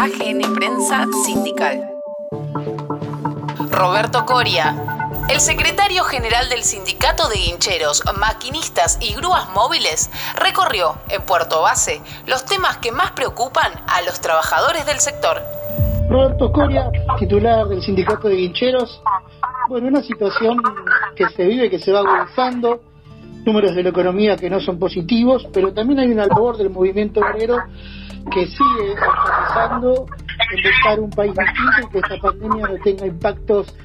AGN Prensa Sindical. Roberto Coria, el secretario general del Sindicato de Guincheros, Maquinistas y Grúas Móviles, recorrió en Puerto Base los temas que más preocupan a los trabajadores del sector. Roberto Coria, titular del Sindicato de Guincheros. Bueno, una situación que se vive, que se va agudizando, números de la economía que no son positivos, pero también hay una labor del movimiento obrero que sigue enfatizando en buscar un país distinto y que esta pandemia no tenga impactos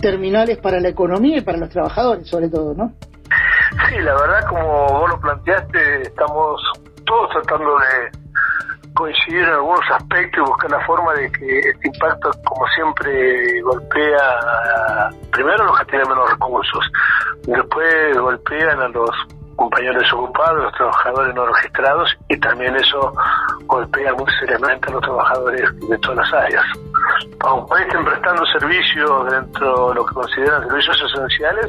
terminales para la economía y para los trabajadores, sobre todo, ¿no? Sí, la verdad, como vos lo planteaste, estamos todos tratando de coincidir en algunos aspectos y buscar la forma de que este impacto, como siempre, golpea primero a los que tienen menos recursos, después golpean a los compañeros desocupados, los trabajadores no registrados y también eso golpea muy seriamente a los trabajadores de todas las áreas. Aunque estén prestando servicios dentro de lo que consideran servicios esenciales,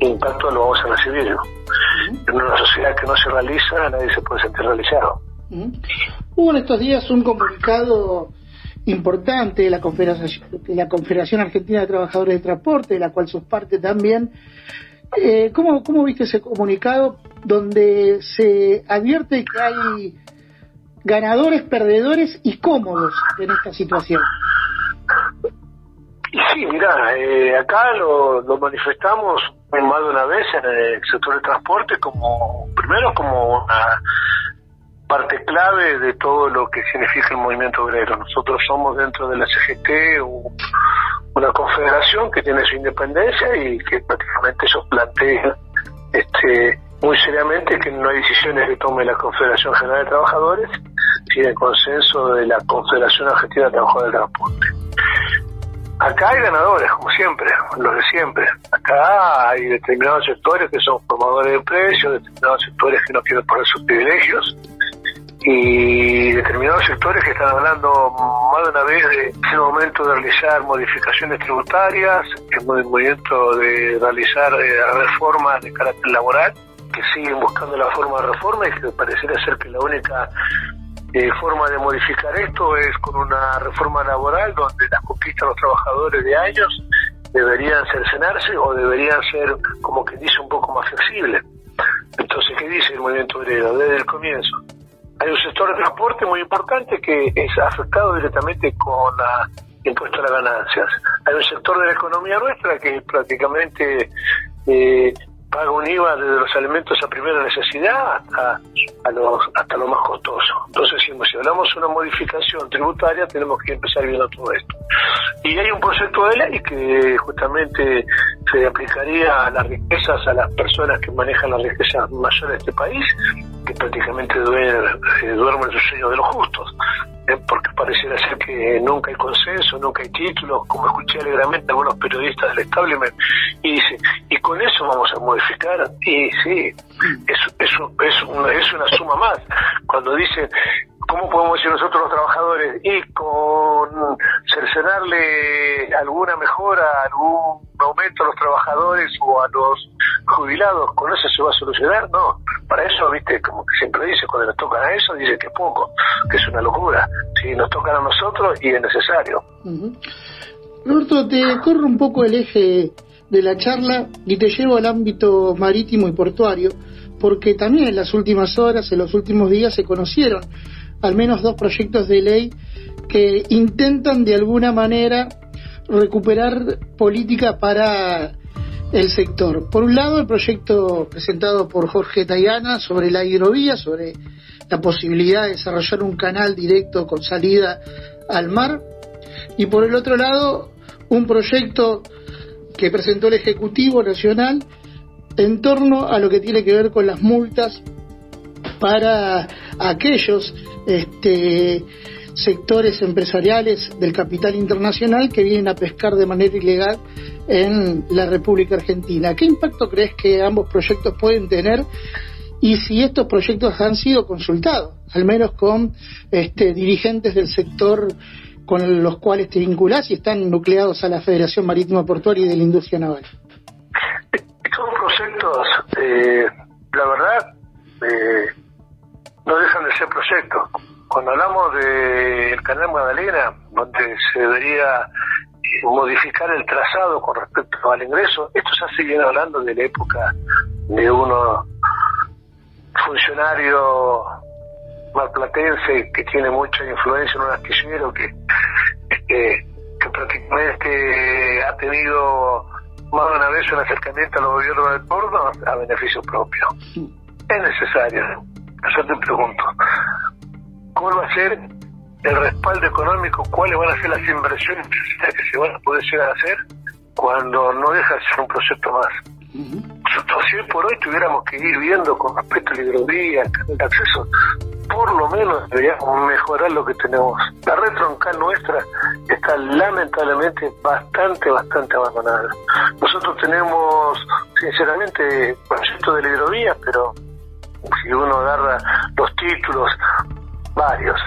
el impacto lo vamos a recibir. En una sociedad que no se realiza, nadie se puede sentir realizado. Hubo en estos días un comunicado importante de la Confederación, de la Confederación Argentina de Trabajadores de Transporte, de la cual sos parte también. Eh, ¿cómo, ¿Cómo viste ese comunicado donde se advierte que hay ganadores, perdedores y cómodos en esta situación? Sí, mira, eh, acá lo, lo manifestamos más de una vez en el sector de transporte como, primero como una parte clave de todo lo que significa el movimiento obrero. Nosotros somos dentro de la CGT una confederación que tiene su independencia y que prácticamente ellos plantean este, muy seriamente que no hay decisiones que tome la Confederación General de Trabajadores sin el consenso de la Confederación Argentina de Trabajadores del Transporte. Acá hay ganadores, como siempre, los de siempre. Acá hay determinados sectores que son formadores de precios, determinados sectores que no quieren poner sus privilegios, y determinados sectores que están hablando más de una vez de ese momento de realizar modificaciones tributarias, el movimiento de realizar eh, reformas de carácter laboral, que siguen buscando la forma de reforma y que pareciera ser que la única eh, forma de modificar esto es con una reforma laboral donde las conquistas de los trabajadores de años deberían cercenarse o deberían ser, como que dice, un poco más flexibles. Entonces, ¿qué dice el movimiento obrero desde el comienzo? Hay un sector de transporte muy importante que es afectado directamente con la impuesto a las ganancias. Hay un sector de la economía nuestra que prácticamente eh, paga un IVA desde los alimentos a primera necesidad hasta, hasta lo más costoso. Entonces, si, hablamos de una modificación tributaria, tenemos que empezar viendo todo esto. Y hay un proyecto de ley que justamente se aplicaría a las riquezas, a las personas que manejan las riquezas mayores de este país, prácticamente eh, duermen el sueño de los justos. ¿eh? porque pareciera ser que nunca hay consenso, nunca hay títulos, como escuché alegremente algunos periodistas del establishment, y dice, ¿y con eso vamos a modificar? Y sí, es, es, es, una, es una suma más. Cuando dicen, ¿cómo podemos decir nosotros los trabajadores? Y con cercenarle alguna mejora, algún aumento a los trabajadores o a los jubilados, ¿con eso se va a solucionar? No, para eso, viste, como que siempre dice, cuando nos tocan a eso, dice que poco, que es una locura. Si nos tocan a nosotros y es necesario. Roberto, te corro un poco el eje de la charla y te llevo al ámbito marítimo y portuario, porque también en las últimas horas, en los últimos días, se conocieron al menos dos proyectos de ley que intentan de alguna manera recuperar política para el sector. Por un lado, el proyecto presentado por Jorge Tayana sobre la hidrovía, sobre la posibilidad de desarrollar un canal directo con salida al mar. Y por el otro lado, un proyecto que presentó el Ejecutivo Nacional en torno a lo que tiene que ver con las multas para aquellos este, sectores empresariales del capital internacional que vienen a pescar de manera ilegal en la República Argentina. ¿Qué impacto crees que ambos proyectos pueden tener y si estos proyectos han sido consultados, al menos con este, dirigentes del sector con los cuales te vinculás y están nucleados a la Federación Marítima Portuaria y de la Industria Naval? Son proyectos, eh, la verdad, eh, no dejan de ser proyectos cuando hablamos del canal Magdalena, donde se debería eh, modificar el trazado con respecto al ingreso, esto se sigue hablando de la época de uno funcionario malplatense que tiene mucha influencia en un astillero que, que, que prácticamente ha tenido más de una vez un acercamiento a los gobiernos del porno a beneficio propio. Es necesario. Yo te pregunto, ¿cuál va a ser el respaldo económico? ¿Cuáles van a ser las inversiones que se van a poder llegar a hacer cuando no deja de ser un proyecto más? Nosotros, si por hoy tuviéramos que ir viendo con respecto a la hidrovía, el acceso, por lo menos deberíamos mejorar lo que tenemos. La red troncal nuestra está lamentablemente bastante, bastante abandonada. Nosotros tenemos, sinceramente, proyectos de la hidrovía, pero si uno agarra los títulos, varios.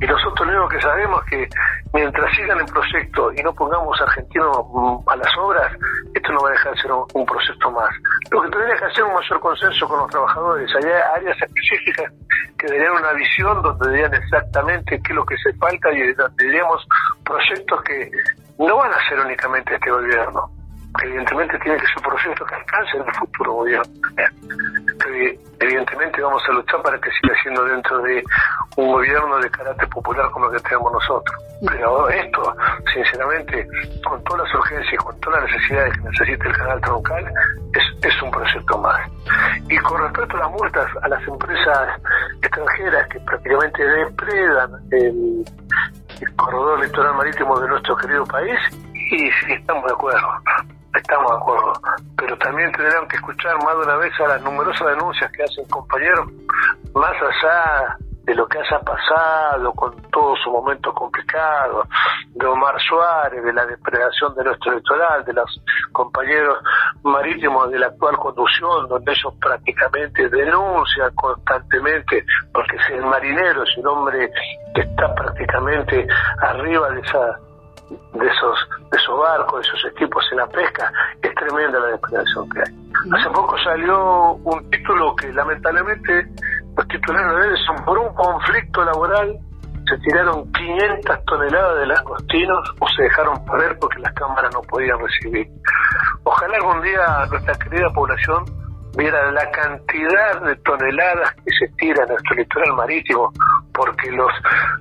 Y nosotros lo único que sabemos es que mientras sigan el proyecto y no pongamos argentinos mm, a las obras, esto no va a dejar de ser un, proyecto más. Lo que tendría que hacer un mayor consenso con los trabajadores. Hay áreas específicas que deberían una visión donde dirían exactamente qué es lo que se falta y diríamos proyectos que no van a ser únicamente este gobierno. Evidentemente tiene que ser proyectos que alcancen el futuro gobierno evidentemente vamos a luchar para que siga siendo dentro de un gobierno de carácter popular como el que tenemos nosotros. Pero esto, sinceramente, con todas las urgencias, con todas las necesidades que necesita el canal troncal, es, es un proyecto más. Y con respecto a las multas a las empresas extranjeras que prácticamente depredan el, el corredor litoral marítimo de nuestro querido país, y sí, estamos de acuerdo estamos de acuerdo, pero también tendrán que escuchar más de una vez a las numerosas denuncias que hacen compañeros, más allá de lo que haya pasado con todo su momento complicado, de Omar Suárez, de la depredación de nuestro litoral, de los compañeros marítimos de la actual conducción, donde ellos prácticamente denuncian constantemente, porque si el marinero es un hombre que está prácticamente arriba de esa de esos de esos barcos, de esos equipos en la pesca, es tremenda la depredación que hay. Hace poco salió un título que lamentablemente los titulares de él son por un conflicto laboral se tiraron 500 toneladas de langostinos o se dejaron perder porque las cámaras no podían recibir. Ojalá algún día nuestra querida población viera la cantidad de toneladas que se tira en nuestro litoral marítimo porque los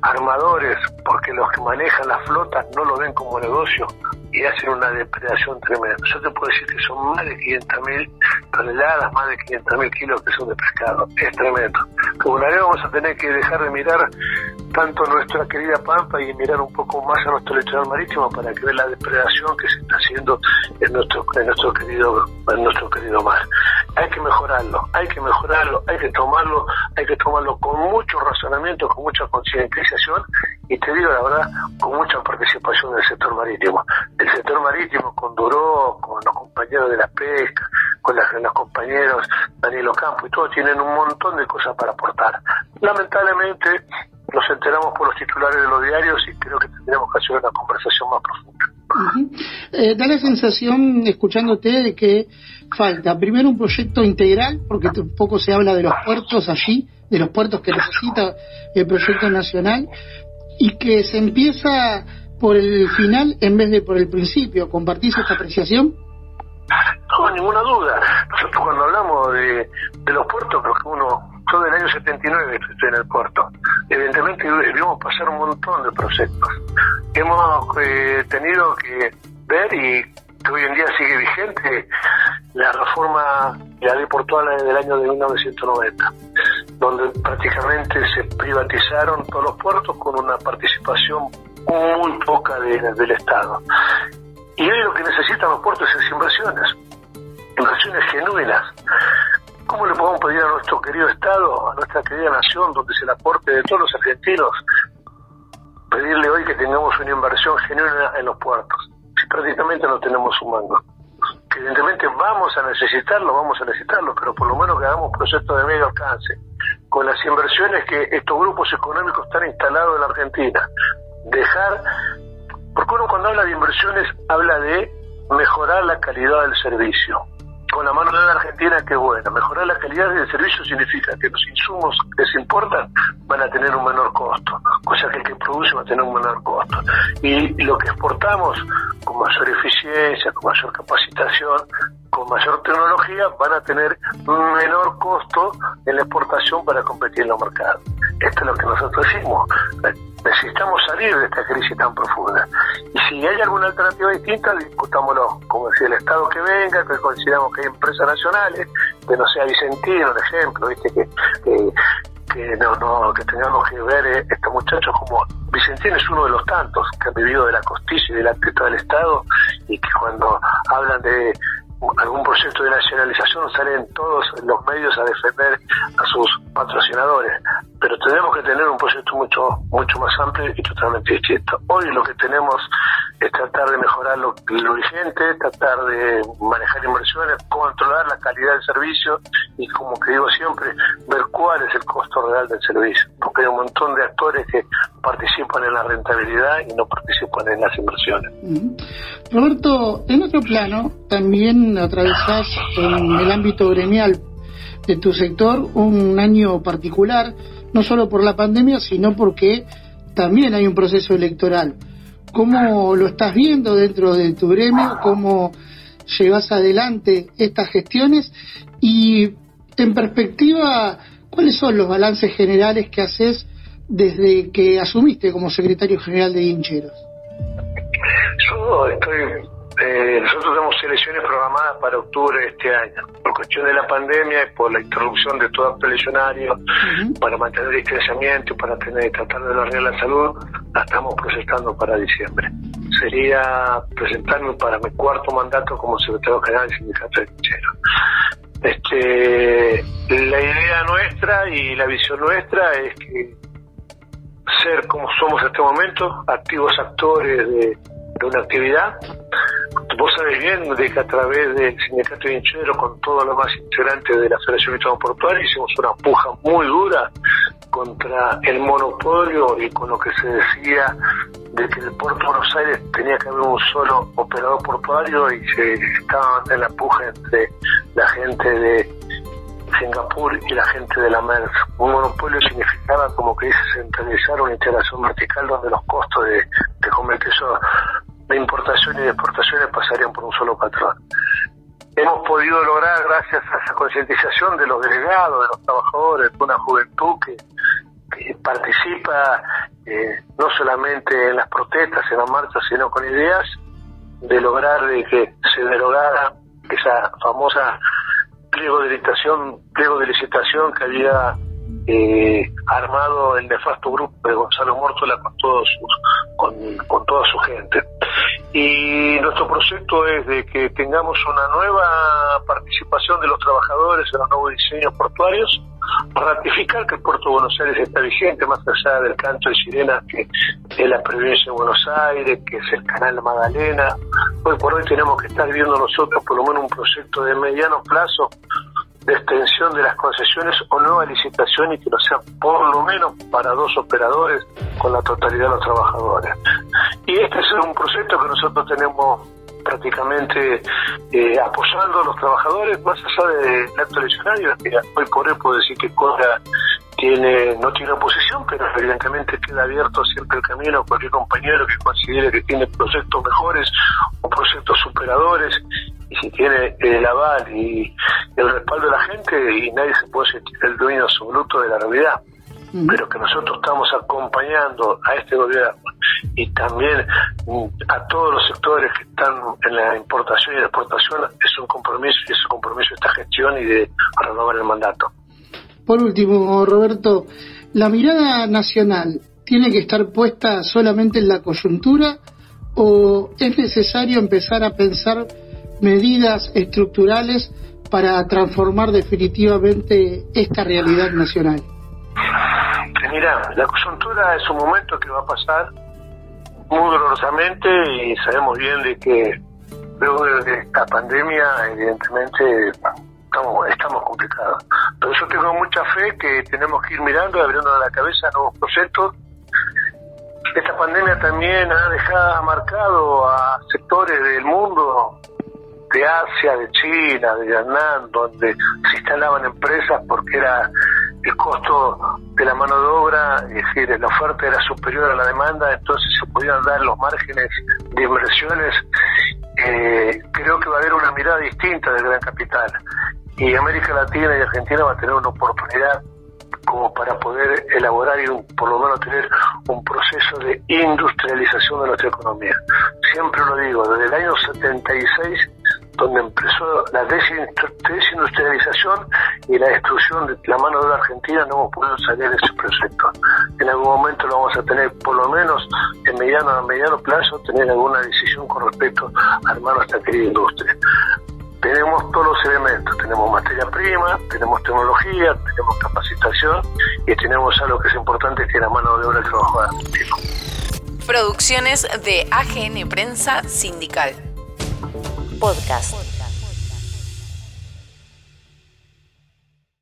armadores, porque los que manejan las flotas no lo ven como negocio y hacen una depredación tremenda. Yo te puedo decir que son más de 500.000 toneladas, más de 500.000 kilos que son de pescado. Es tremendo. Como una vez vamos a tener que dejar de mirar tanto nuestra querida Pampa y mirar un poco más a nuestro litoral marítimo para que vea la depredación que se está haciendo en nuestro, en nuestro querido, en nuestro querido mar. Hay que mejorarlo, hay que mejorarlo, hay que tomarlo, hay que tomarlo con mucho razonamiento, con mucha concientización y te digo la verdad, con mucha participación del sector marítimo. El sector marítimo con Duró, con los compañeros de la pesca, con los compañeros Daniel Ocampo y todos tienen un montón de cosas para aportar. Lamentablemente nos enteramos por los titulares de los diarios y creo que tendríamos que hacer una conversación más profunda. Eh, da la sensación, escuchándote, de que falta primero un proyecto integral, porque tampoco se habla de los puertos allí, de los puertos que necesita el proyecto nacional, y que se empieza por el final en vez de por el principio. ¿Compartís esta apreciación? No, ninguna duda. Nosotros cuando hablamos de, los puertos, creo que uno, todo el año 79 estoy en el puerto, evidentemente vimos pasar un montón de proyectos. Hemos eh, tenido que ver y que hoy en día sigue vigente la reforma de la ley portuaria del año de 1990, donde prácticamente se privatizaron todos los puertos con una participación muy poca del Estado. Y hoy lo que necesitan los puertos es inversiones, inversiones genuinas. ¿Cómo le podemos pedir a nuestro querido Estado, a nuestra querida nación, donde se la aporte de todos los argentinos, pedirle hoy que tengamos una inversión genuina en los puertos? Si prácticamente no tenemos un mango. Evidentemente vamos a necesitarlo, vamos a necesitarlo, pero por lo menos que hagamos proyectos de medio alcance, con las inversiones que estos grupos económicos están instalados en la Argentina. Dejar porque uno cuando habla de inversiones habla de mejorar la calidad del servicio. Con la mano de la Argentina que buena. Mejorar la calidad del servicio significa que los insumos que se importan van a tener un menor costo, cosa que el que produce va a tener un menor costo. Y lo que exportamos con mayor eficiencia, con mayor capacitación, con mayor tecnología, van a tener un menor costo en la exportación para competir en los mercados. Esto es lo que nosotros decimos. Necesitamos salir de esta crisis tan profunda. Y si hay alguna alternativa distinta, discutámoslo. Como decía el Estado que venga, que consideramos que hay empresas nacionales, que no sea Vicentino, un ejemplo, ¿viste? Que, que, no, no, que tengamos que ver eh, estos muchachos como Vicentino es uno de los tantos que han vivido de la costilla y de la del Estado y que cuando hablan de algún proyecto de nacionalización salen todos los medios a defender a sus patrocinadores, pero tenemos que tener un proyecto mucho mucho más amplio y totalmente distinto. Hoy lo que tenemos es tratar de mejorar lo, lo vigente, tratar de manejar inversiones, controlar la calidad del servicio y como que digo siempre, ver cuál es el costo real del servicio, porque hay un montón de actores que participan en la rentabilidad y no participan en las inversiones. Roberto, en otro plano, también atravesás en el ámbito gremial de tu sector un año particular, no solo por la pandemia, sino porque también hay un proceso electoral. ¿Cómo lo estás viendo dentro de tu gremio? ¿Cómo llevas adelante estas gestiones? Y en perspectiva, ¿cuáles son los balances generales que haces desde que asumiste como secretario general de Hincheros? Yo estoy eh, nosotros tenemos elecciones programadas para octubre de este año. Por cuestión de la pandemia y por la interrupción de todo acto eleccionario, para mantener el distanciamiento y para tener, tratar de lograr la salud, la estamos procesando para diciembre. Sería presentarme para mi cuarto mandato como secretario general del Sindicato de Este, la idea nuestra y la visión nuestra es que ser como somos en este momento, activos actores de una actividad. Vos sabés bien de que a través del sindicato de hincheros, con todos los más integrantes de la Federación de Portuaria, hicimos una puja muy dura contra el monopolio y con lo que se decía de que el puerto de Buenos Aires tenía que haber un solo operador portuario y se estaba en la puja entre la gente de Singapur y la gente de la MERS. Un monopolio como que dice centralizar una integración vertical donde los costos de, comercio de importación y de exportaciones pasarían por un solo patrón. Hemos podido lograr, gracias a esa concientización de los delegados, de los trabajadores, de una juventud que, participa eh, no solamente en las protestas, en las marchas, sino con ideas, de lograr de que se derogara esa famosa pliego de licitación, pliego de licitación que había eh, armado el nefasto grupo de Gonzalo Mórtola con con, toda su gente. Y nuestro proyecto es de que tengamos una nueva participación de los trabajadores en los nuevos diseños portuarios, ratificar que el puerto de Buenos Aires está vigente, más allá del canto de sirena que es la provincia de Buenos Aires, que es el canal Magdalena. Hoy por hoy tenemos que estar viendo nosotros por lo menos un proyecto de mediano plazo de extensión de las concesiones o nueva licitación y que no sea por lo menos para dos operadores con la totalidad de los trabajadores. Y este es un proyecto que nosotros tenemos prácticamente eh, apoyando a los trabajadores más allá del acto eleccionario. hoy por hoy puedo decir que Cora tiene, no tiene oposición, pero evidentemente queda abierto siempre el camino a cualquier compañero que considere que tiene proyectos mejores o proyectos superadores y si tiene el aval y el respaldo de la gente y nadie se puede sentir el dueño absoluto de la realidad pero que nosotros estamos acompañando a este gobierno y también mm, a todos los sectores que están en la importación y la exportación es un compromiso y es un compromiso de esta gestión y de renovar el mandato. Por último, Roberto, ¿la mirada nacional tiene que estar puesta solamente en la coyuntura o es necesario empezar a pensar medidas estructurales para transformar definitivamente esta realidad nacional? Mira, la coyuntura es un momento que va a pasar muy dolorosamente y sabemos bien de que luego de esta pandemia, evidentemente, estamos, estamos complicados. Pero yo tengo mucha fe que tenemos que ir mirando y abriendo la cabeza nuevos proyectos. Esta pandemia también ha dejado marcado a sectores del mundo de Asia, de China, de Vietnam, donde se instalaban empresas porque era el costo de la mano de obra, es decir, la oferta era superior a la demanda, entonces se podían dar los márgenes de inversiones. Eh, creo que va a haber una mirada distinta del gran capital y América Latina y Argentina va a tener una oportunidad como para poder elaborar y por lo menos tener un proceso de industrialización de nuestra economía. Siempre lo digo, desde el año 76 donde empezó la desindustrialización y la destrucción de la mano de la Argentina, no hemos podido salir de ese proyecto. En algún momento lo vamos a tener, por lo menos en mediano a mediano plazo, tener alguna decisión con respecto a armar nuestra querida industria. Tenemos todos los elementos, tenemos materia prima, tenemos tecnología, tenemos capacitación y tenemos algo que es importante que es la mano de obra argentino. Producciones de AGN Prensa Sindical podcast.